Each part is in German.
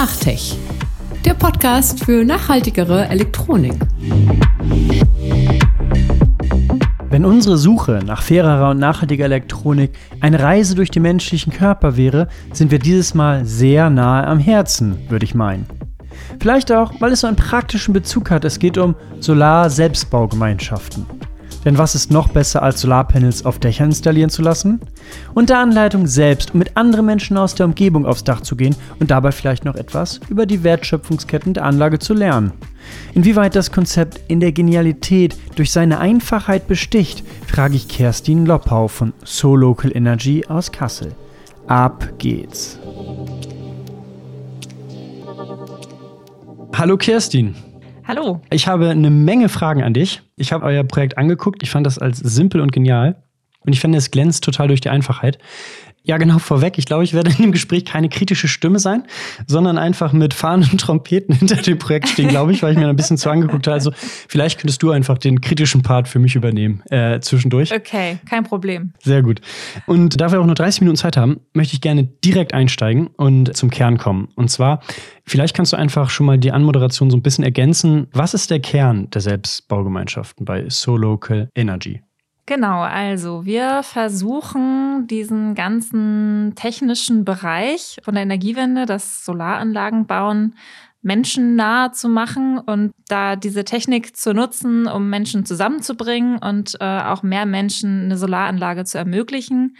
Nachtech, der Podcast für nachhaltigere Elektronik. Wenn unsere Suche nach fairerer und nachhaltiger Elektronik eine Reise durch den menschlichen Körper wäre, sind wir dieses Mal sehr nahe am Herzen, würde ich meinen. Vielleicht auch, weil es so einen praktischen Bezug hat. Es geht um Solar-Selbstbaugemeinschaften. Denn was ist noch besser, als Solarpanels auf Dächern installieren zu lassen? Und der Anleitung selbst, um mit anderen Menschen aus der Umgebung aufs Dach zu gehen und dabei vielleicht noch etwas über die Wertschöpfungsketten der Anlage zu lernen. Inwieweit das Konzept in der Genialität durch seine Einfachheit besticht, frage ich Kerstin Loppau von So Local Energy aus Kassel. Ab geht's. Hallo Kerstin. Hallo. Ich habe eine Menge Fragen an dich. Ich habe euer Projekt angeguckt. Ich fand das als simpel und genial. Und ich finde, es glänzt total durch die Einfachheit. Ja, genau vorweg. Ich glaube, ich werde in dem Gespräch keine kritische Stimme sein, sondern einfach mit Fahnen und Trompeten hinter dem Projekt stehen, glaube ich, weil ich mir ein bisschen zu angeguckt habe. Also vielleicht könntest du einfach den kritischen Part für mich übernehmen äh, zwischendurch. Okay, kein Problem. Sehr gut. Und da wir auch nur 30 Minuten Zeit haben, möchte ich gerne direkt einsteigen und zum Kern kommen. Und zwar, vielleicht kannst du einfach schon mal die Anmoderation so ein bisschen ergänzen. Was ist der Kern der Selbstbaugemeinschaften bei So Local Energy? Genau, also wir versuchen diesen ganzen technischen Bereich von der Energiewende, das Solaranlagen bauen, menschennah zu machen und da diese Technik zu nutzen, um Menschen zusammenzubringen und äh, auch mehr Menschen eine Solaranlage zu ermöglichen,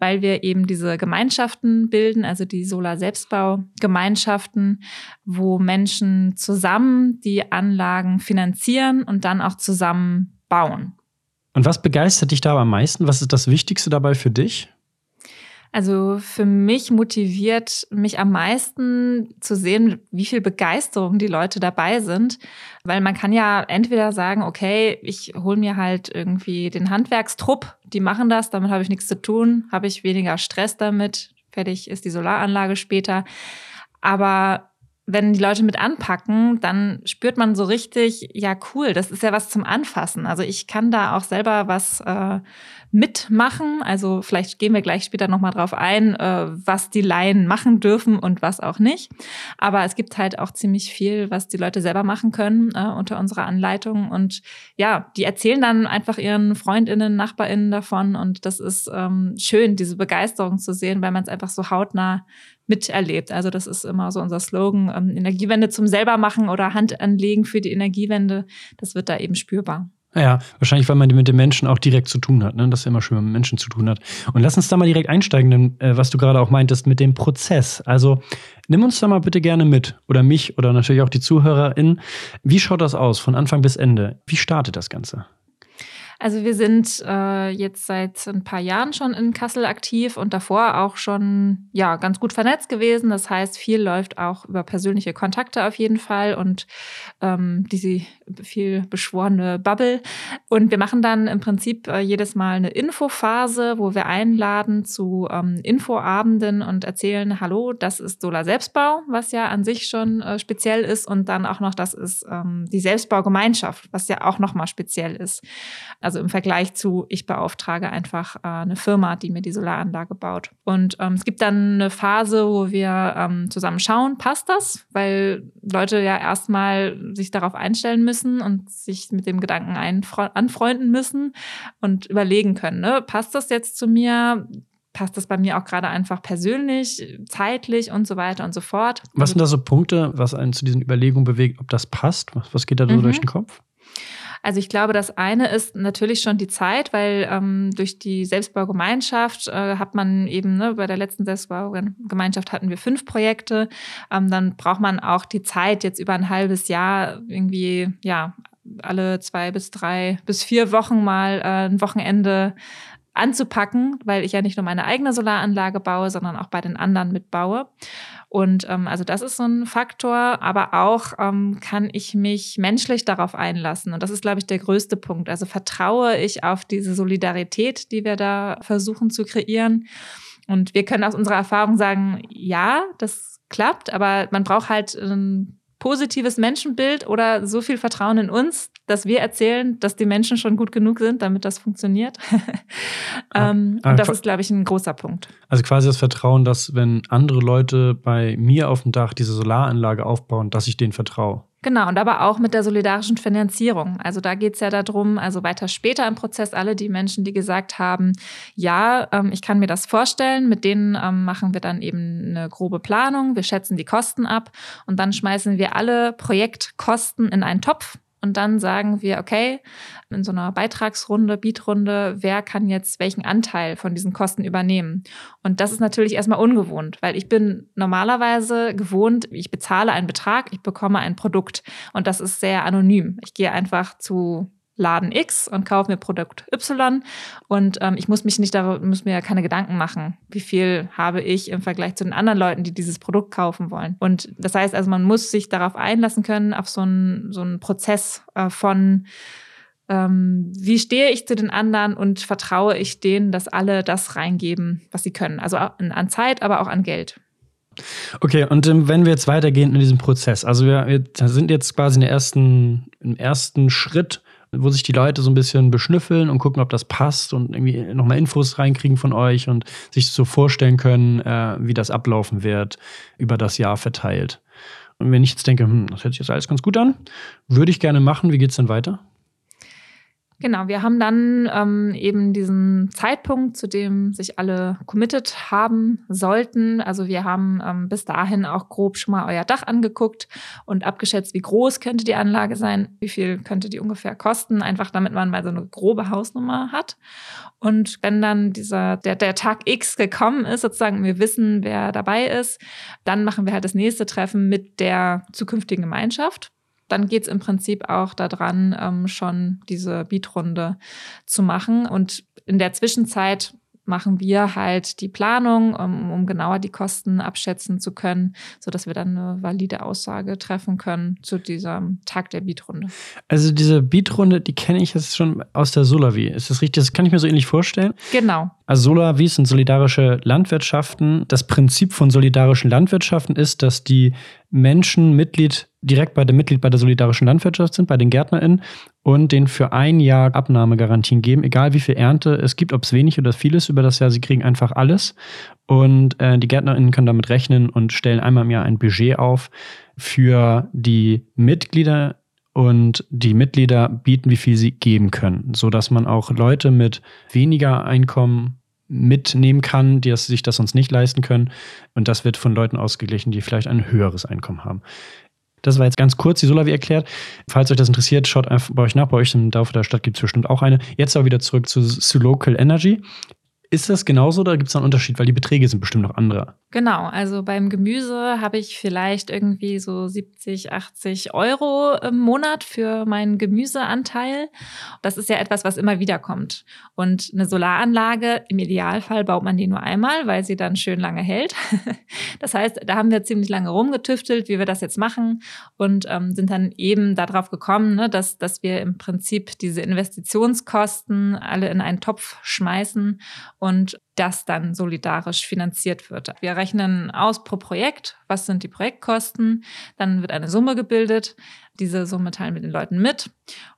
weil wir eben diese Gemeinschaften bilden, also die Solar-Selbstbau-Gemeinschaften, wo Menschen zusammen die Anlagen finanzieren und dann auch zusammen bauen. Und was begeistert dich da am meisten? Was ist das Wichtigste dabei für dich? Also für mich motiviert mich am meisten zu sehen, wie viel Begeisterung die Leute dabei sind. Weil man kann ja entweder sagen, okay, ich hole mir halt irgendwie den Handwerkstrupp, die machen das, damit habe ich nichts zu tun, habe ich weniger Stress damit, fertig ist die Solaranlage später. Aber wenn die Leute mit anpacken, dann spürt man so richtig, ja cool, das ist ja was zum Anfassen. Also ich kann da auch selber was äh, mitmachen. Also vielleicht gehen wir gleich später nochmal drauf ein, äh, was die Laien machen dürfen und was auch nicht. Aber es gibt halt auch ziemlich viel, was die Leute selber machen können äh, unter unserer Anleitung. Und ja, die erzählen dann einfach ihren Freundinnen, Nachbarinnen davon. Und das ist ähm, schön, diese Begeisterung zu sehen, weil man es einfach so hautnah miterlebt. Also das ist immer so unser Slogan, ähm, Energiewende zum selbermachen oder Hand anlegen für die Energiewende. Das wird da eben spürbar. Ja, wahrscheinlich, weil man mit den Menschen auch direkt zu tun hat, ne? Das ist ja immer schön, mit Menschen zu tun hat. Und lass uns da mal direkt einsteigen, denn, äh, was du gerade auch meintest mit dem Prozess. Also nimm uns da mal bitte gerne mit oder mich oder natürlich auch die ZuhörerInnen. Wie schaut das aus von Anfang bis Ende? Wie startet das Ganze? Also wir sind äh, jetzt seit ein paar Jahren schon in Kassel aktiv und davor auch schon ja ganz gut vernetzt gewesen. Das heißt, viel läuft auch über persönliche Kontakte auf jeden Fall und ähm, diese viel beschworene Bubble. Und wir machen dann im Prinzip äh, jedes Mal eine Infophase, wo wir einladen zu ähm, Infoabenden und erzählen, hallo, das ist Solar Selbstbau, was ja an sich schon äh, speziell ist und dann auch noch, das ist ähm, die Selbstbaugemeinschaft, was ja auch nochmal speziell ist. Im Vergleich zu, ich beauftrage einfach äh, eine Firma, die mir die Solaranlage baut. Und ähm, es gibt dann eine Phase, wo wir ähm, zusammen schauen, passt das? Weil Leute ja erstmal sich darauf einstellen müssen und sich mit dem Gedanken anfreunden müssen und überlegen können, ne? passt das jetzt zu mir? passt das bei mir auch gerade einfach persönlich, zeitlich und so weiter und so fort. Was sind da so Punkte, was einen zu diesen Überlegungen bewegt, ob das passt? Was, was geht da so mhm. durch den Kopf? Also ich glaube, das eine ist natürlich schon die Zeit, weil ähm, durch die Selbstbaugemeinschaft äh, hat man eben, ne, bei der letzten Selbstbaugemeinschaft hatten wir fünf Projekte. Ähm, dann braucht man auch die Zeit, jetzt über ein halbes Jahr irgendwie, ja, alle zwei bis drei bis vier Wochen mal äh, ein Wochenende anzupacken, weil ich ja nicht nur meine eigene Solaranlage baue, sondern auch bei den anderen mitbaue. Und ähm, also das ist so ein Faktor, aber auch ähm, kann ich mich menschlich darauf einlassen. Und das ist, glaube ich, der größte Punkt. Also vertraue ich auf diese Solidarität, die wir da versuchen zu kreieren. Und wir können aus unserer Erfahrung sagen, ja, das klappt, aber man braucht halt ein positives Menschenbild oder so viel Vertrauen in uns, dass wir erzählen, dass die Menschen schon gut genug sind, damit das funktioniert. ähm, ah, und das ist, glaube ich, ein großer Punkt. Also quasi das Vertrauen, dass wenn andere Leute bei mir auf dem Dach diese Solaranlage aufbauen, dass ich denen vertraue. Genau, und aber auch mit der solidarischen Finanzierung. Also da geht es ja darum, also weiter später im Prozess, alle die Menschen, die gesagt haben, ja, ähm, ich kann mir das vorstellen, mit denen ähm, machen wir dann eben eine grobe Planung, wir schätzen die Kosten ab und dann schmeißen wir alle Projektkosten in einen Topf und dann sagen wir, okay, in so einer Beitragsrunde, Bietrunde, wer kann jetzt welchen Anteil von diesen Kosten übernehmen? Und das ist natürlich erstmal ungewohnt, weil ich bin normalerweise gewohnt, ich bezahle einen Betrag, ich bekomme ein Produkt. Und das ist sehr anonym. Ich gehe einfach zu Laden X und kaufe mir Produkt Y und ähm, ich muss mich nicht darüber, muss mir keine Gedanken machen, wie viel habe ich im Vergleich zu den anderen Leuten, die dieses Produkt kaufen wollen. Und das heißt also, man muss sich darauf einlassen können, auf so einen, so einen Prozess äh, von ähm, wie stehe ich zu den anderen und vertraue ich denen, dass alle das reingeben, was sie können. Also an Zeit, aber auch an Geld. Okay, und ähm, wenn wir jetzt weitergehen in diesem Prozess, also wir, wir sind jetzt quasi in der ersten, im ersten Schritt wo sich die Leute so ein bisschen beschnüffeln und gucken, ob das passt und irgendwie nochmal Infos reinkriegen von euch und sich so vorstellen können, äh, wie das ablaufen wird, über das Jahr verteilt. Und wenn ich jetzt denke, hm, das hört sich jetzt alles ganz gut an, würde ich gerne machen, wie geht es denn weiter? Genau, wir haben dann ähm, eben diesen Zeitpunkt, zu dem sich alle committed haben sollten. Also wir haben ähm, bis dahin auch grob schon mal euer Dach angeguckt und abgeschätzt, wie groß könnte die Anlage sein, wie viel könnte die ungefähr kosten, einfach damit man mal so eine grobe Hausnummer hat. Und wenn dann dieser, der, der Tag X gekommen ist, sozusagen, wir wissen, wer dabei ist, dann machen wir halt das nächste Treffen mit der zukünftigen Gemeinschaft dann geht es im Prinzip auch daran, ähm, schon diese Beatrunde zu machen. Und in der Zwischenzeit machen wir halt die Planung, um, um genauer die Kosten abschätzen zu können, sodass wir dann eine valide Aussage treffen können zu diesem Tag der Beatrunde. Also diese Beatrunde, die kenne ich jetzt schon aus der Solavi. Ist das richtig? Das kann ich mir so ähnlich vorstellen. Genau. Also Solavi sind solidarische Landwirtschaften. Das Prinzip von solidarischen Landwirtschaften ist, dass die Menschen Mitglied direkt bei der Mitglied bei der solidarischen Landwirtschaft sind, bei den GärtnerInnen und denen für ein Jahr Abnahmegarantien geben, egal wie viel Ernte es gibt, ob es wenig oder viel ist über das Jahr, sie kriegen einfach alles. Und äh, die GärtnerInnen können damit rechnen und stellen einmal im Jahr ein Budget auf für die Mitglieder und die Mitglieder bieten, wie viel sie geben können, sodass man auch Leute mit weniger Einkommen mitnehmen kann, die sich das sonst nicht leisten können. Und das wird von Leuten ausgeglichen, die vielleicht ein höheres Einkommen haben. Das war jetzt ganz kurz die Solavi erklärt. Falls euch das interessiert, schaut einfach bei euch nach. Bei euch im Dorf der Stadt gibt es bestimmt auch eine. Jetzt aber wieder zurück zu, zu Local Energy. Ist das genauso oder gibt es da einen Unterschied? Weil die Beträge sind bestimmt noch andere. Genau, also beim Gemüse habe ich vielleicht irgendwie so 70, 80 Euro im Monat für meinen Gemüseanteil. Das ist ja etwas, was immer wieder kommt. Und eine Solaranlage, im Idealfall baut man die nur einmal, weil sie dann schön lange hält. Das heißt, da haben wir ziemlich lange rumgetüftelt, wie wir das jetzt machen und ähm, sind dann eben darauf gekommen, ne, dass, dass wir im Prinzip diese Investitionskosten alle in einen Topf schmeißen und das dann solidarisch finanziert wird. Wir rechnen aus pro Projekt, was sind die Projektkosten, dann wird eine Summe gebildet. Diese Summe teilen wir den Leuten mit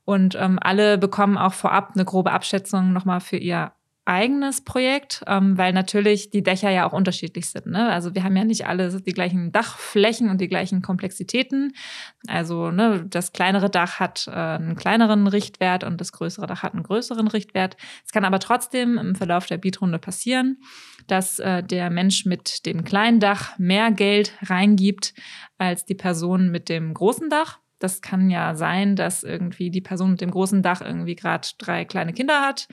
und ähm, alle bekommen auch vorab eine grobe Abschätzung nochmal für ihr eigenes Projekt, ähm, weil natürlich die Dächer ja auch unterschiedlich sind. Ne? Also wir haben ja nicht alle die gleichen Dachflächen und die gleichen Komplexitäten. Also ne, das kleinere Dach hat äh, einen kleineren Richtwert und das größere Dach hat einen größeren Richtwert. Es kann aber trotzdem im Verlauf der Bietrunde passieren, dass äh, der Mensch mit dem kleinen Dach mehr Geld reingibt als die Person mit dem großen Dach. Das kann ja sein, dass irgendwie die Person mit dem großen Dach irgendwie gerade drei kleine Kinder hat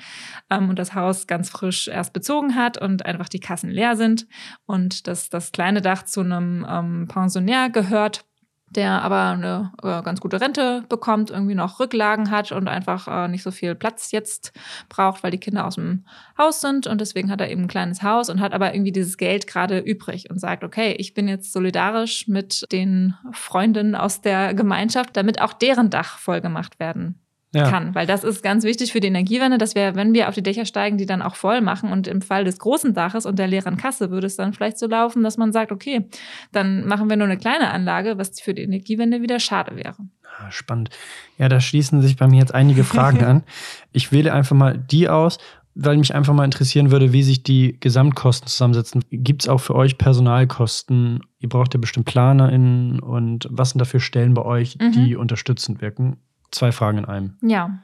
ähm, und das Haus ganz frisch erst bezogen hat und einfach die Kassen leer sind und dass das kleine Dach zu einem ähm, Pensionär gehört der aber eine äh, ganz gute Rente bekommt, irgendwie noch Rücklagen hat und einfach äh, nicht so viel Platz jetzt braucht, weil die Kinder aus dem Haus sind. Und deswegen hat er eben ein kleines Haus und hat aber irgendwie dieses Geld gerade übrig und sagt, okay, ich bin jetzt solidarisch mit den Freundinnen aus der Gemeinschaft, damit auch deren Dach voll gemacht werden ja. kann. Weil das ist ganz wichtig für die Energiewende, dass wir, wenn wir auf die Dächer steigen, die dann auch voll machen. Und im Fall des großen Daches und der leeren Kasse würde es dann vielleicht so laufen, dass man sagt, okay, dann machen wir nur eine kleine Anlage, was für die Energiewende wieder schade wäre. Ah, spannend. Ja, da schließen sich bei mir jetzt einige Fragen an. Ich wähle einfach mal die aus, weil mich einfach mal interessieren würde, wie sich die Gesamtkosten zusammensetzen. Gibt es auch für euch Personalkosten? Ihr braucht ja bestimmt PlanerInnen und was sind dafür Stellen bei euch, mhm. die unterstützend wirken? Zwei Fragen in einem. Ja,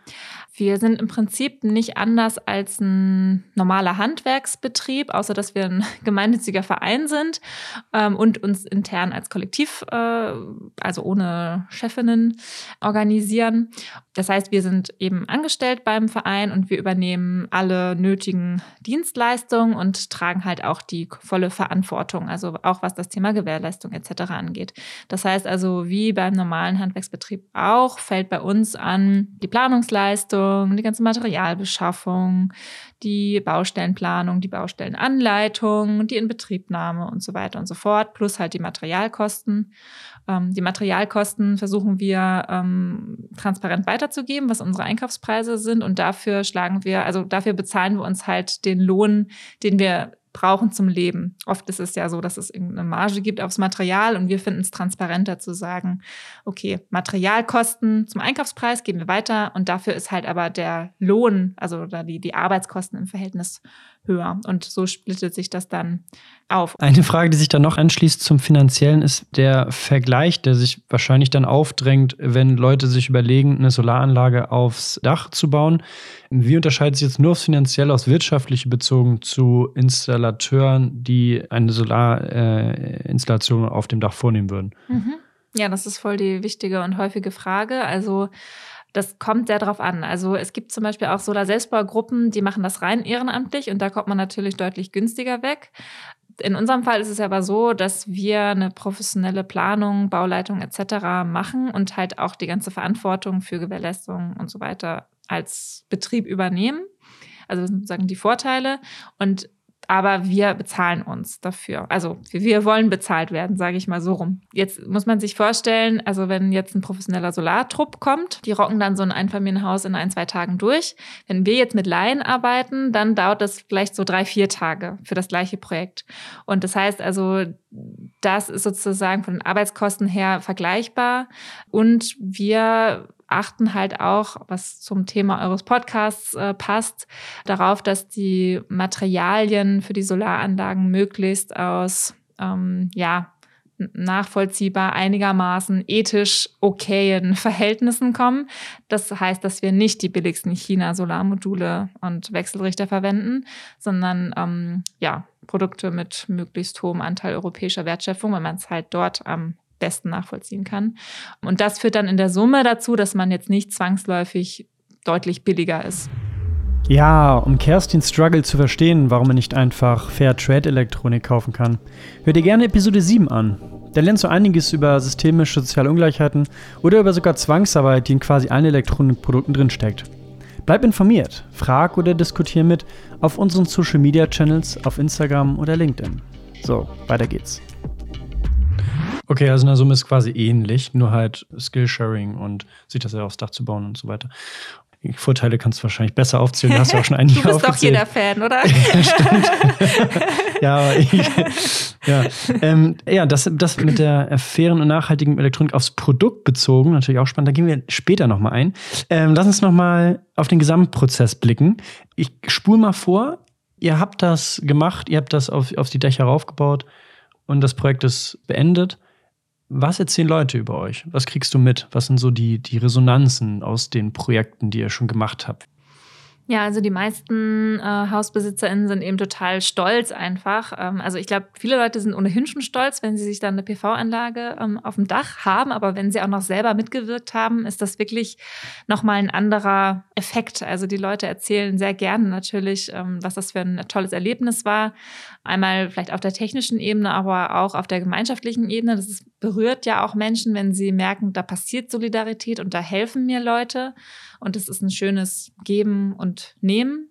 wir sind im Prinzip nicht anders als ein normaler Handwerksbetrieb, außer dass wir ein gemeinnütziger Verein sind ähm, und uns intern als Kollektiv, äh, also ohne Chefinnen, organisieren. Das heißt, wir sind eben angestellt beim Verein und wir übernehmen alle nötigen Dienstleistungen und tragen halt auch die volle Verantwortung, also auch was das Thema Gewährleistung etc. angeht. Das heißt also, wie beim normalen Handwerksbetrieb auch, fällt bei uns an die Planungsleistung, Planung, die ganze Materialbeschaffung, die Baustellenplanung, die Baustellenanleitung, die Inbetriebnahme und so weiter und so fort, plus halt die Materialkosten. Ähm, die Materialkosten versuchen wir ähm, transparent weiterzugeben, was unsere Einkaufspreise sind und dafür schlagen wir, also dafür bezahlen wir uns halt den Lohn, den wir brauchen zum Leben. Oft ist es ja so, dass es irgendeine Marge gibt aufs Material und wir finden es transparenter zu sagen, okay, Materialkosten zum Einkaufspreis geben wir weiter und dafür ist halt aber der Lohn, also die, die Arbeitskosten im Verhältnis höher. Und so splittet sich das dann auf. Eine Frage, die sich dann noch anschließt zum Finanziellen, ist der Vergleich, der sich wahrscheinlich dann aufdrängt, wenn Leute sich überlegen, eine Solaranlage aufs Dach zu bauen. Wie unterscheidet sich jetzt nur aufs Finanzielle, aus wirtschaftliche bezogen zu Installateuren, die eine Solarinstallation äh, auf dem Dach vornehmen würden? Mhm. Ja, das ist voll die wichtige und häufige Frage. Also das kommt sehr drauf an. Also es gibt zum Beispiel auch Solar-Selbstbaugruppen, die machen das rein ehrenamtlich und da kommt man natürlich deutlich günstiger weg. In unserem Fall ist es aber so, dass wir eine professionelle Planung, Bauleitung etc. machen und halt auch die ganze Verantwortung für Gewährleistung und so weiter als Betrieb übernehmen. Also sozusagen die Vorteile. Und aber wir bezahlen uns dafür. Also wir wollen bezahlt werden, sage ich mal so rum. Jetzt muss man sich vorstellen, also wenn jetzt ein professioneller Solartrupp kommt, die rocken dann so ein Einfamilienhaus in ein, zwei Tagen durch. Wenn wir jetzt mit Laien arbeiten, dann dauert das vielleicht so drei, vier Tage für das gleiche Projekt. Und das heißt also, das ist sozusagen von den Arbeitskosten her vergleichbar. Und wir achten halt auch, was zum Thema eures Podcasts äh, passt, darauf, dass die Materialien für die Solaranlagen möglichst aus, ähm, ja, nachvollziehbar einigermaßen ethisch okayen Verhältnissen kommen. Das heißt, dass wir nicht die billigsten China-Solarmodule und Wechselrichter verwenden, sondern ähm, ja, Produkte mit möglichst hohem Anteil europäischer Wertschöpfung, wenn man es halt dort am besten nachvollziehen kann. Und das führt dann in der Summe dazu, dass man jetzt nicht zwangsläufig deutlich billiger ist. Ja, um Kerstins Struggle zu verstehen, warum man nicht einfach Fair Trade Elektronik kaufen kann, hör dir gerne Episode 7 an. Da lernst du einiges über systemische soziale Ungleichheiten oder über sogar Zwangsarbeit, die in quasi allen Elektronikprodukten drinsteckt. Bleib informiert, frag oder diskutier mit auf unseren Social Media Channels auf Instagram oder LinkedIn. So, weiter geht's. Okay, also in der Summe ist quasi ähnlich, nur halt Skillsharing und sich das ja aufs Dach zu bauen und so weiter. Vorteile kannst du wahrscheinlich besser aufzählen. Du hast ja auch schon einige Du bist aufgezählt. doch jeder Fan, oder? ja, stimmt. ja, aber ich, ja, ähm, ja das, das mit der fairen und nachhaltigen Elektronik aufs Produkt bezogen, natürlich auch spannend. Da gehen wir später nochmal ein. Ähm, lass uns nochmal auf den Gesamtprozess blicken. Ich spule mal vor. Ihr habt das gemacht, ihr habt das auf, auf die Dächer raufgebaut und das Projekt ist beendet. Was erzählen Leute über euch? Was kriegst du mit? Was sind so die, die Resonanzen aus den Projekten, die ihr schon gemacht habt? Ja, also die meisten äh, HausbesitzerInnen sind eben total stolz einfach. Ähm, also ich glaube, viele Leute sind ohnehin schon stolz, wenn sie sich dann eine PV-Anlage ähm, auf dem Dach haben. Aber wenn sie auch noch selber mitgewirkt haben, ist das wirklich nochmal ein anderer Effekt. Also die Leute erzählen sehr gerne natürlich, ähm, was das für ein tolles Erlebnis war. Einmal vielleicht auf der technischen Ebene, aber auch auf der gemeinschaftlichen Ebene. Das ist, berührt ja auch Menschen, wenn sie merken, da passiert Solidarität und da helfen mir Leute. Und es ist ein schönes Geben und Nehmen.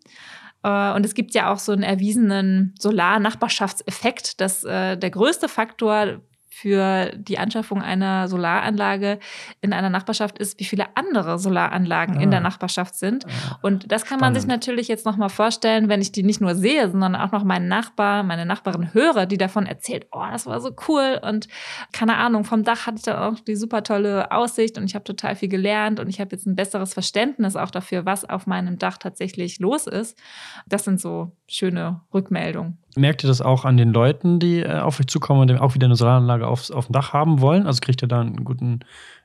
Äh, und es gibt ja auch so einen erwiesenen Solar-Nachbarschaftseffekt, dass äh, der größte Faktor für die Anschaffung einer Solaranlage in einer Nachbarschaft ist, wie viele andere Solaranlagen ah. in der ah. Nachbarschaft sind. Ah. Und das kann Spannend. man sich natürlich jetzt nochmal vorstellen, wenn ich die nicht nur sehe, sondern auch noch meinen Nachbar, meine Nachbarin höre, die davon erzählt, oh, das war so cool und keine Ahnung, vom Dach hatte ich dann auch die super tolle Aussicht und ich habe total viel gelernt und ich habe jetzt ein besseres Verständnis auch dafür, was auf meinem Dach tatsächlich los ist. Das sind so schöne Rückmeldungen. Merkt ihr das auch an den Leuten, die äh, auf euch zukommen und auch wieder eine Solaranlage aufs, auf dem Dach haben wollen? Also kriegt ihr da einen guten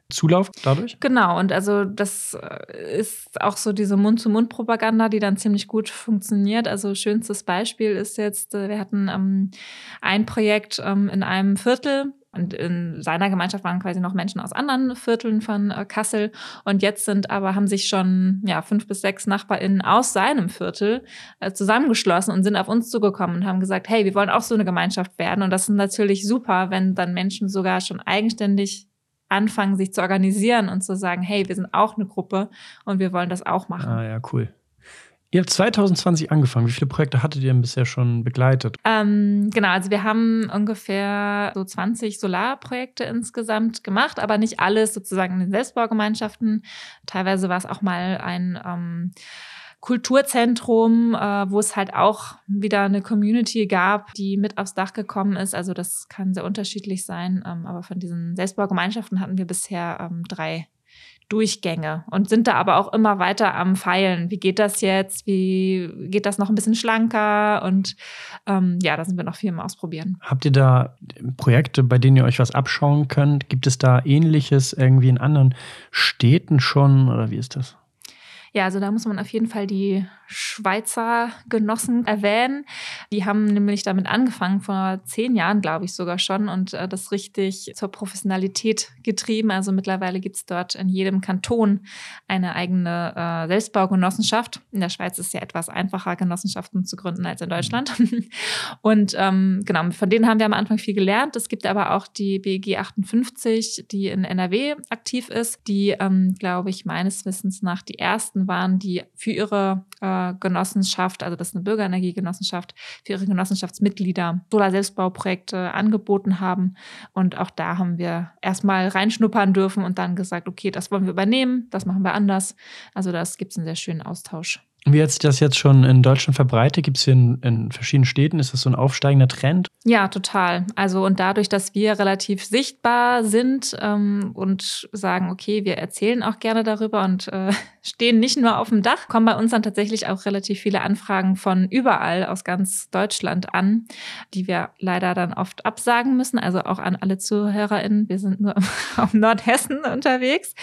Zulauf dadurch? Genau, und also das äh, ist auch so diese Mund-zu-Mund-Propaganda, die dann ziemlich gut funktioniert. Also schönstes Beispiel ist jetzt, äh, wir hatten ähm, ein Projekt ähm, in einem Viertel, und in seiner Gemeinschaft waren quasi noch Menschen aus anderen Vierteln von äh, Kassel. Und jetzt sind aber, haben sich schon ja, fünf bis sechs NachbarInnen aus seinem Viertel äh, zusammengeschlossen und sind auf uns zugekommen und haben gesagt, hey, wir wollen auch so eine Gemeinschaft werden. Und das ist natürlich super, wenn dann Menschen sogar schon eigenständig anfangen, sich zu organisieren und zu sagen, hey, wir sind auch eine Gruppe und wir wollen das auch machen. Ah ja, cool. Ihr habt 2020 angefangen. Wie viele Projekte hattet ihr denn bisher schon begleitet? Ähm, genau, also wir haben ungefähr so 20 Solarprojekte insgesamt gemacht, aber nicht alles sozusagen in den Selbstbaugemeinschaften. Teilweise war es auch mal ein ähm, Kulturzentrum, äh, wo es halt auch wieder eine Community gab, die mit aufs Dach gekommen ist. Also das kann sehr unterschiedlich sein. Ähm, aber von diesen Selbstbaugemeinschaften hatten wir bisher ähm, drei Durchgänge und sind da aber auch immer weiter am Feilen. Wie geht das jetzt? Wie geht das noch ein bisschen schlanker? Und ähm, ja, da sind wir noch viel im Ausprobieren. Habt ihr da Projekte, bei denen ihr euch was abschauen könnt? Gibt es da ähnliches irgendwie in anderen Städten schon oder wie ist das? Ja, also da muss man auf jeden Fall die Schweizer Genossen erwähnen. Die haben nämlich damit angefangen, vor zehn Jahren, glaube ich sogar schon, und äh, das richtig zur Professionalität getrieben. Also mittlerweile gibt es dort in jedem Kanton eine eigene äh, Selbstbaugenossenschaft. In der Schweiz ist es ja etwas einfacher, Genossenschaften zu gründen als in Deutschland. und ähm, genau, von denen haben wir am Anfang viel gelernt. Es gibt aber auch die BG 58, die in NRW aktiv ist, die, ähm, glaube ich, meines Wissens nach die ersten waren, die für ihre äh, Genossenschaft, also das ist eine Bürgerenergiegenossenschaft, für ihre Genossenschaftsmitglieder Solar-Selbstbauprojekte angeboten haben. Und auch da haben wir erstmal reinschnuppern dürfen und dann gesagt, okay, das wollen wir übernehmen, das machen wir anders. Also das gibt es einen sehr schönen Austausch. Wie hat sich das jetzt schon in Deutschland verbreitet? Gibt es hier in, in, verschiedenen Städten? Ist das so ein aufsteigender Trend? Ja, total. Also und dadurch, dass wir relativ sichtbar sind ähm, und sagen, okay, wir erzählen auch gerne darüber und äh, stehen nicht nur auf dem Dach, kommen bei uns dann tatsächlich auch relativ viele Anfragen von überall aus ganz Deutschland an, die wir leider dann oft absagen müssen. Also auch an alle ZuhörerInnen. Wir sind nur auf Nordhessen unterwegs.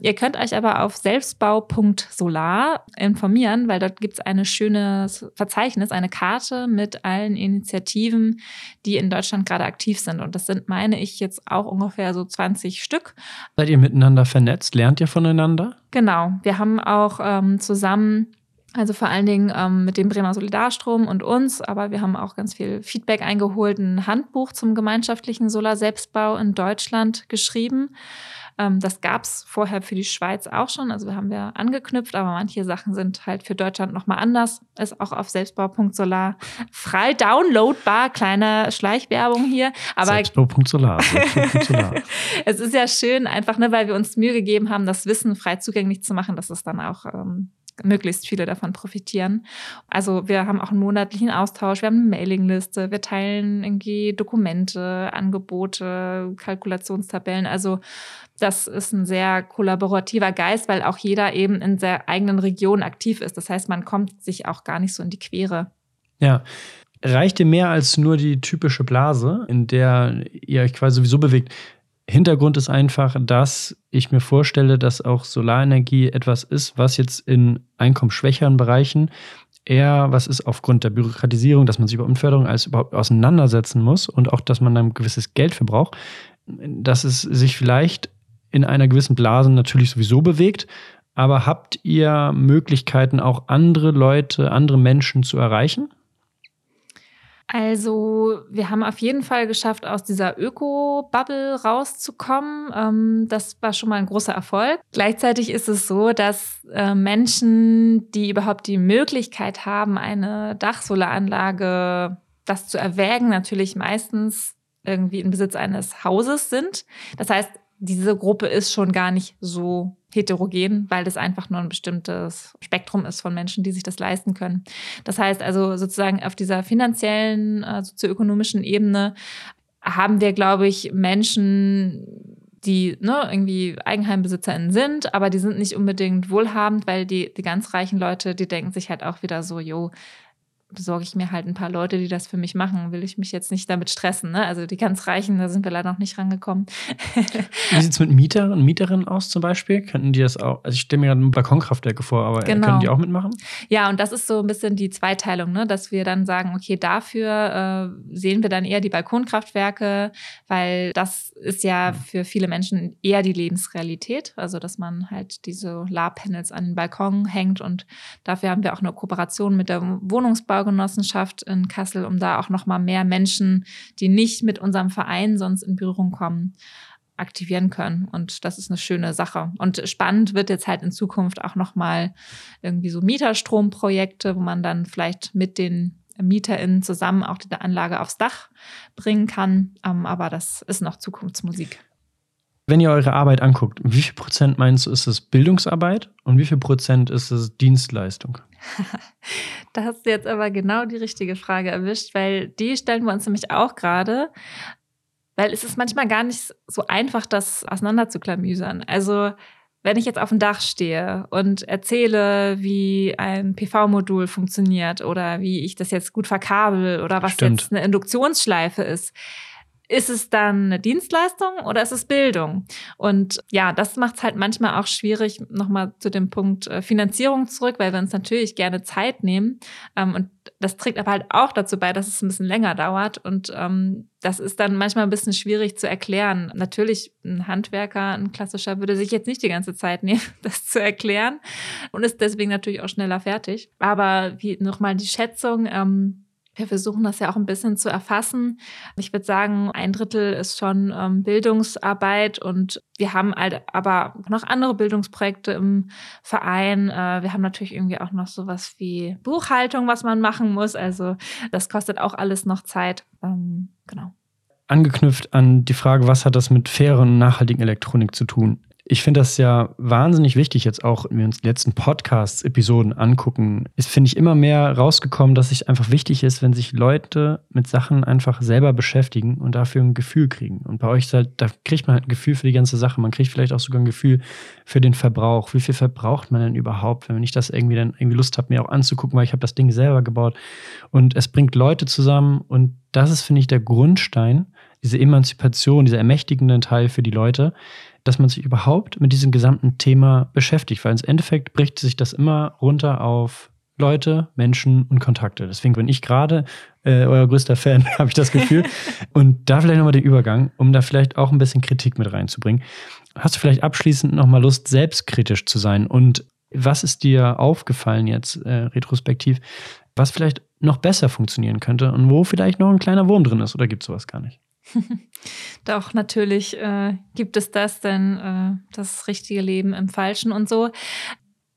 Ihr könnt euch aber auf selbstbau.solar informieren weil dort gibt es ein schönes Verzeichnis, eine Karte mit allen Initiativen, die in Deutschland gerade aktiv sind. Und das sind, meine ich, jetzt auch ungefähr so 20 Stück. Seid ihr miteinander vernetzt? Lernt ihr voneinander? Genau. Wir haben auch ähm, zusammen also vor allen Dingen ähm, mit dem Bremer Solidarstrom und uns, aber wir haben auch ganz viel Feedback eingeholt, ein Handbuch zum gemeinschaftlichen Solar-Selbstbau in Deutschland geschrieben. Ähm, das gab es vorher für die Schweiz auch schon, also haben wir angeknüpft, aber manche Sachen sind halt für Deutschland nochmal anders. Ist auch auf selbstbau.solar frei downloadbar, kleine Schleichwerbung hier. Selbstbau.solar. es ist ja schön, einfach, ne, weil wir uns Mühe gegeben haben, das Wissen frei zugänglich zu machen, dass es dann auch ähm, möglichst viele davon profitieren. Also wir haben auch einen monatlichen Austausch, wir haben eine Mailingliste, wir teilen irgendwie Dokumente, Angebote, Kalkulationstabellen. Also das ist ein sehr kollaborativer Geist, weil auch jeder eben in der eigenen Region aktiv ist. Das heißt, man kommt sich auch gar nicht so in die Quere. Ja. Reicht dir mehr als nur die typische Blase, in der ihr euch quasi sowieso bewegt? Hintergrund ist einfach, dass ich mir vorstelle, dass auch Solarenergie etwas ist, was jetzt in einkommensschwächeren Bereichen eher was ist aufgrund der Bürokratisierung, dass man sich über Umförderung als überhaupt auseinandersetzen muss und auch, dass man dann ein gewisses Geld für braucht, dass es sich vielleicht in einer gewissen Blase natürlich sowieso bewegt. Aber habt ihr Möglichkeiten, auch andere Leute, andere Menschen zu erreichen? Also, wir haben auf jeden Fall geschafft, aus dieser Öko-Bubble rauszukommen. Ähm, das war schon mal ein großer Erfolg. Gleichzeitig ist es so, dass äh, Menschen, die überhaupt die Möglichkeit haben, eine Dachsolaranlage, das zu erwägen, natürlich meistens irgendwie in Besitz eines Hauses sind. Das heißt, diese Gruppe ist schon gar nicht so heterogen, weil das einfach nur ein bestimmtes Spektrum ist von Menschen, die sich das leisten können. Das heißt also sozusagen auf dieser finanziellen, äh, sozioökonomischen Ebene haben wir, glaube ich, Menschen, die ne, irgendwie EigenheimbesitzerInnen sind, aber die sind nicht unbedingt wohlhabend, weil die, die ganz reichen Leute, die denken sich halt auch wieder so, jo, besorge ich mir halt ein paar Leute, die das für mich machen. Will ich mich jetzt nicht damit stressen. Ne? Also die ganz Reichen, da sind wir leider noch nicht rangekommen. Wie sieht es mit Mietern und Mieterinnen aus zum Beispiel? Könnten die das auch? Also ich stelle mir gerade Balkonkraftwerke vor, aber genau. können die auch mitmachen? Ja, und das ist so ein bisschen die Zweiteilung, ne? dass wir dann sagen, okay, dafür äh, sehen wir dann eher die Balkonkraftwerke, weil das ist ja für viele Menschen eher die Lebensrealität. Also dass man halt diese Solarpanels an den Balkon hängt und dafür haben wir auch eine Kooperation mit der Wohnungsbau Wohnungsbaugenossenschaft in Kassel, um da auch noch mal mehr Menschen, die nicht mit unserem Verein sonst in Berührung kommen, aktivieren können. Und das ist eine schöne Sache. Und spannend wird jetzt halt in Zukunft auch noch mal irgendwie so Mieterstromprojekte, wo man dann vielleicht mit den MieterInnen zusammen auch die Anlage aufs Dach bringen kann. Ähm, aber das ist noch Zukunftsmusik. Wenn ihr eure Arbeit anguckt, wie viel Prozent meinst du, ist es Bildungsarbeit und wie viel Prozent ist es Dienstleistung? da hast du jetzt aber genau die richtige Frage erwischt, weil die stellen wir uns nämlich auch gerade, weil es ist manchmal gar nicht so einfach, das auseinanderzuklamüsern. Also wenn ich jetzt auf dem Dach stehe und erzähle, wie ein PV-Modul funktioniert oder wie ich das jetzt gut verkabel oder was Stimmt. jetzt eine Induktionsschleife ist, ist es dann eine Dienstleistung oder ist es Bildung? Und ja, das macht es halt manchmal auch schwierig, nochmal zu dem Punkt äh, Finanzierung zurück, weil wir uns natürlich gerne Zeit nehmen. Ähm, und das trägt aber halt auch dazu bei, dass es ein bisschen länger dauert. Und ähm, das ist dann manchmal ein bisschen schwierig zu erklären. Natürlich, ein Handwerker, ein klassischer, würde sich jetzt nicht die ganze Zeit nehmen, das zu erklären und ist deswegen natürlich auch schneller fertig. Aber wie nochmal die Schätzung, ähm, wir versuchen das ja auch ein bisschen zu erfassen. Ich würde sagen, ein Drittel ist schon ähm, Bildungsarbeit und wir haben halt aber noch andere Bildungsprojekte im Verein. Äh, wir haben natürlich irgendwie auch noch sowas wie Buchhaltung, was man machen muss. Also das kostet auch alles noch Zeit. Ähm, genau. Angeknüpft an die Frage, was hat das mit fairen und nachhaltigen Elektronik zu tun? Ich finde das ja wahnsinnig wichtig, jetzt auch, wenn wir uns die letzten Podcasts-Episoden angucken, ist, finde ich, immer mehr rausgekommen, dass es einfach wichtig ist, wenn sich Leute mit Sachen einfach selber beschäftigen und dafür ein Gefühl kriegen. Und bei euch halt, da kriegt man halt ein Gefühl für die ganze Sache. Man kriegt vielleicht auch sogar ein Gefühl für den Verbrauch. Wie viel verbraucht man denn überhaupt, wenn ich das irgendwie dann irgendwie Lust habe, mir auch anzugucken, weil ich habe das Ding selber gebaut. Und es bringt Leute zusammen und das ist, finde ich, der Grundstein, diese Emanzipation, dieser ermächtigende Teil für die Leute, dass man sich überhaupt mit diesem gesamten Thema beschäftigt, weil ins Endeffekt bricht sich das immer runter auf Leute, Menschen und Kontakte. Deswegen bin ich gerade äh, euer größter Fan, habe ich das Gefühl. und da vielleicht nochmal den Übergang, um da vielleicht auch ein bisschen Kritik mit reinzubringen. Hast du vielleicht abschließend nochmal Lust, selbstkritisch zu sein? Und was ist dir aufgefallen jetzt äh, retrospektiv, was vielleicht noch besser funktionieren könnte und wo vielleicht noch ein kleiner Wurm drin ist? Oder gibt es sowas gar nicht? Doch, natürlich äh, gibt es das, denn äh, das richtige Leben im Falschen und so.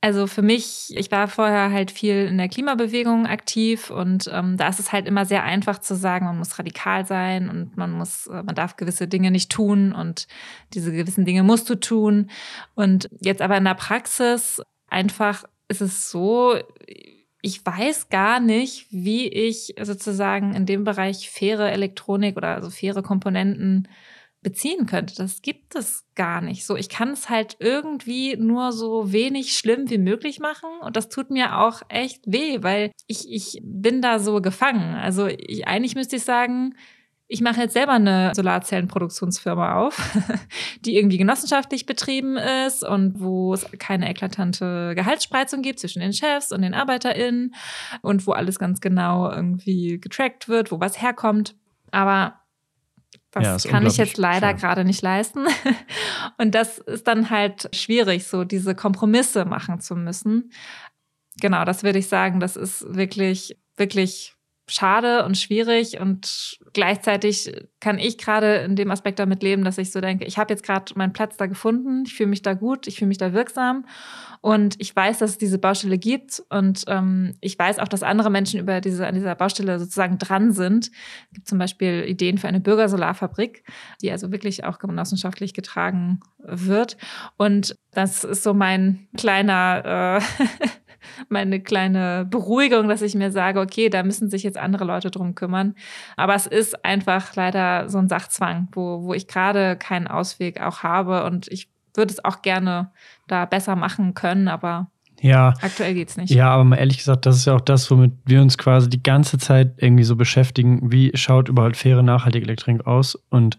Also für mich, ich war vorher halt viel in der Klimabewegung aktiv und ähm, da ist es halt immer sehr einfach zu sagen, man muss radikal sein und man muss, äh, man darf gewisse Dinge nicht tun und diese gewissen Dinge musst du tun. Und jetzt aber in der Praxis einfach ist es so, ich weiß gar nicht, wie ich sozusagen in dem Bereich faire Elektronik oder also faire Komponenten beziehen könnte. Das gibt es gar nicht. So, ich kann es halt irgendwie nur so wenig schlimm wie möglich machen und das tut mir auch echt weh, weil ich, ich bin da so gefangen. Also ich, eigentlich müsste ich sagen, ich mache jetzt selber eine Solarzellenproduktionsfirma auf, die irgendwie genossenschaftlich betrieben ist und wo es keine eklatante Gehaltsspreizung gibt zwischen den Chefs und den ArbeiterInnen und wo alles ganz genau irgendwie getrackt wird, wo was herkommt. Aber das ja, kann ich jetzt leider gerade nicht leisten. Und das ist dann halt schwierig, so diese Kompromisse machen zu müssen. Genau, das würde ich sagen, das ist wirklich, wirklich schade und schwierig und gleichzeitig kann ich gerade in dem Aspekt damit leben, dass ich so denke, ich habe jetzt gerade meinen Platz da gefunden, ich fühle mich da gut, ich fühle mich da wirksam und ich weiß, dass es diese Baustelle gibt und ähm, ich weiß auch, dass andere Menschen über diese an dieser Baustelle sozusagen dran sind. Es gibt zum Beispiel Ideen für eine Bürgersolarfabrik, die also wirklich auch genossenschaftlich getragen wird und das ist so mein kleiner äh, meine kleine Beruhigung, dass ich mir sage, okay, da müssen sich jetzt andere Leute drum kümmern. Aber es ist einfach leider so ein Sachzwang, wo, wo ich gerade keinen Ausweg auch habe und ich würde es auch gerne da besser machen können, aber ja. Aktuell geht's nicht. Ja, aber mal ehrlich gesagt, das ist ja auch das, womit wir uns quasi die ganze Zeit irgendwie so beschäftigen. Wie schaut überhaupt faire, nachhaltige Elektrik aus? Und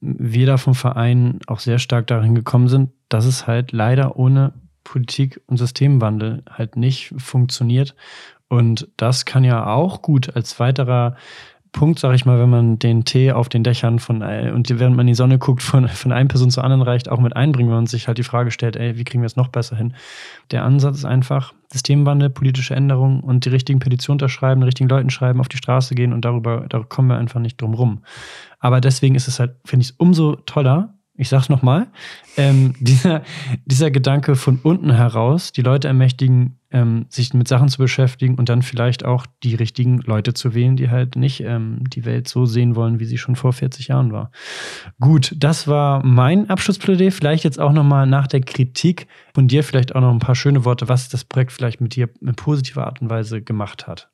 wir da vom Verein auch sehr stark darin gekommen sind, dass es halt leider ohne Politik und Systemwandel halt nicht funktioniert. Und das kann ja auch gut als weiterer Punkt, sag ich mal, wenn man den Tee auf den Dächern von, und während man in die Sonne guckt, von, von einer Person zur anderen reicht, auch mit einbringen, wenn man sich halt die Frage stellt, ey, wie kriegen wir es noch besser hin? Der Ansatz ist einfach Systemwandel, politische Änderungen und die richtigen Petitionen unterschreiben, den richtigen Leuten schreiben, auf die Straße gehen und darüber, da kommen wir einfach nicht drum rum. Aber deswegen ist es halt, finde ich es umso toller, ich sag's nochmal, ähm, dieser, dieser Gedanke von unten heraus, die Leute ermächtigen, ähm, sich mit Sachen zu beschäftigen und dann vielleicht auch die richtigen Leute zu wählen, die halt nicht ähm, die Welt so sehen wollen, wie sie schon vor 40 Jahren war. Gut, das war mein Abschlussplädoyer. Vielleicht jetzt auch nochmal nach der Kritik von dir vielleicht auch noch ein paar schöne Worte, was das Projekt vielleicht mit dir in positiver Art und Weise gemacht hat.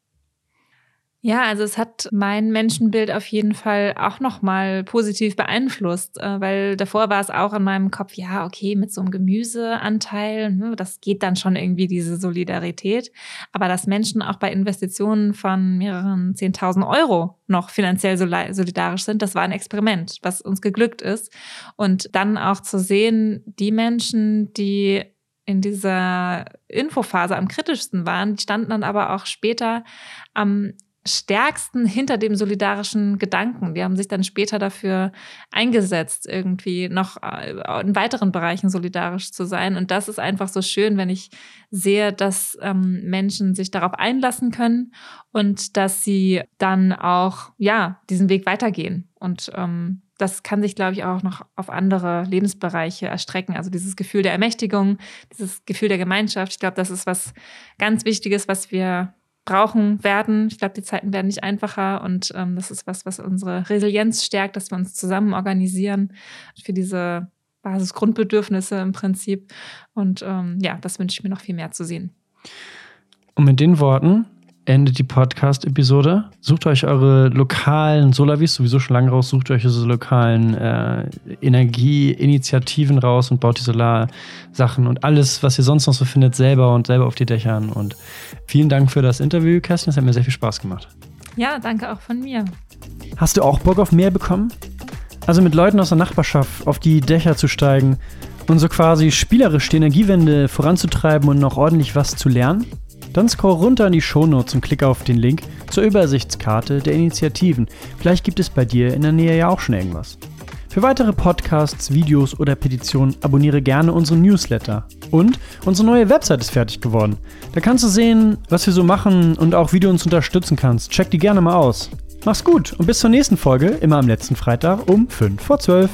Ja, also es hat mein Menschenbild auf jeden Fall auch nochmal positiv beeinflusst, äh, weil davor war es auch in meinem Kopf, ja, okay, mit so einem Gemüseanteil, ne, das geht dann schon irgendwie diese Solidarität. Aber dass Menschen auch bei Investitionen von mehreren 10.000 Euro noch finanziell solidarisch sind, das war ein Experiment, was uns geglückt ist. Und dann auch zu sehen, die Menschen, die in dieser Infophase am kritischsten waren, die standen dann aber auch später am stärksten hinter dem solidarischen Gedanken. Die haben sich dann später dafür eingesetzt, irgendwie noch äh, in weiteren Bereichen solidarisch zu sein. Und das ist einfach so schön, wenn ich sehe, dass ähm, Menschen sich darauf einlassen können und dass sie dann auch, ja, diesen Weg weitergehen. Und ähm, das kann sich, glaube ich, auch noch auf andere Lebensbereiche erstrecken. Also dieses Gefühl der Ermächtigung, dieses Gefühl der Gemeinschaft. Ich glaube, das ist was ganz Wichtiges, was wir brauchen werden. Ich glaube, die Zeiten werden nicht einfacher und ähm, das ist was, was unsere Resilienz stärkt, dass wir uns zusammen organisieren für diese Basisgrundbedürfnisse im Prinzip. Und ähm, ja, das wünsche ich mir noch viel mehr zu sehen. Und mit den Worten endet die Podcast-Episode. Sucht euch eure lokalen Solavis sowieso schon lange raus, sucht euch diese lokalen äh, Energieinitiativen raus und baut die Solarsachen und alles, was ihr sonst noch so findet, selber und selber auf die Dächern. Und vielen Dank für das Interview, Kerstin. Es hat mir sehr viel Spaß gemacht. Ja, danke auch von mir. Hast du auch Bock auf mehr bekommen? Also mit Leuten aus der Nachbarschaft auf die Dächer zu steigen und so quasi spielerisch die Energiewende voranzutreiben und noch ordentlich was zu lernen? Dann scroll runter in die Shownotes und klicke auf den Link zur Übersichtskarte der Initiativen. Vielleicht gibt es bei dir in der Nähe ja auch schon irgendwas. Für weitere Podcasts, Videos oder Petitionen abonniere gerne unseren Newsletter. Und unsere neue Website ist fertig geworden. Da kannst du sehen, was wir so machen und auch wie du uns unterstützen kannst. Check die gerne mal aus. Mach's gut und bis zur nächsten Folge, immer am letzten Freitag um 5 vor 12.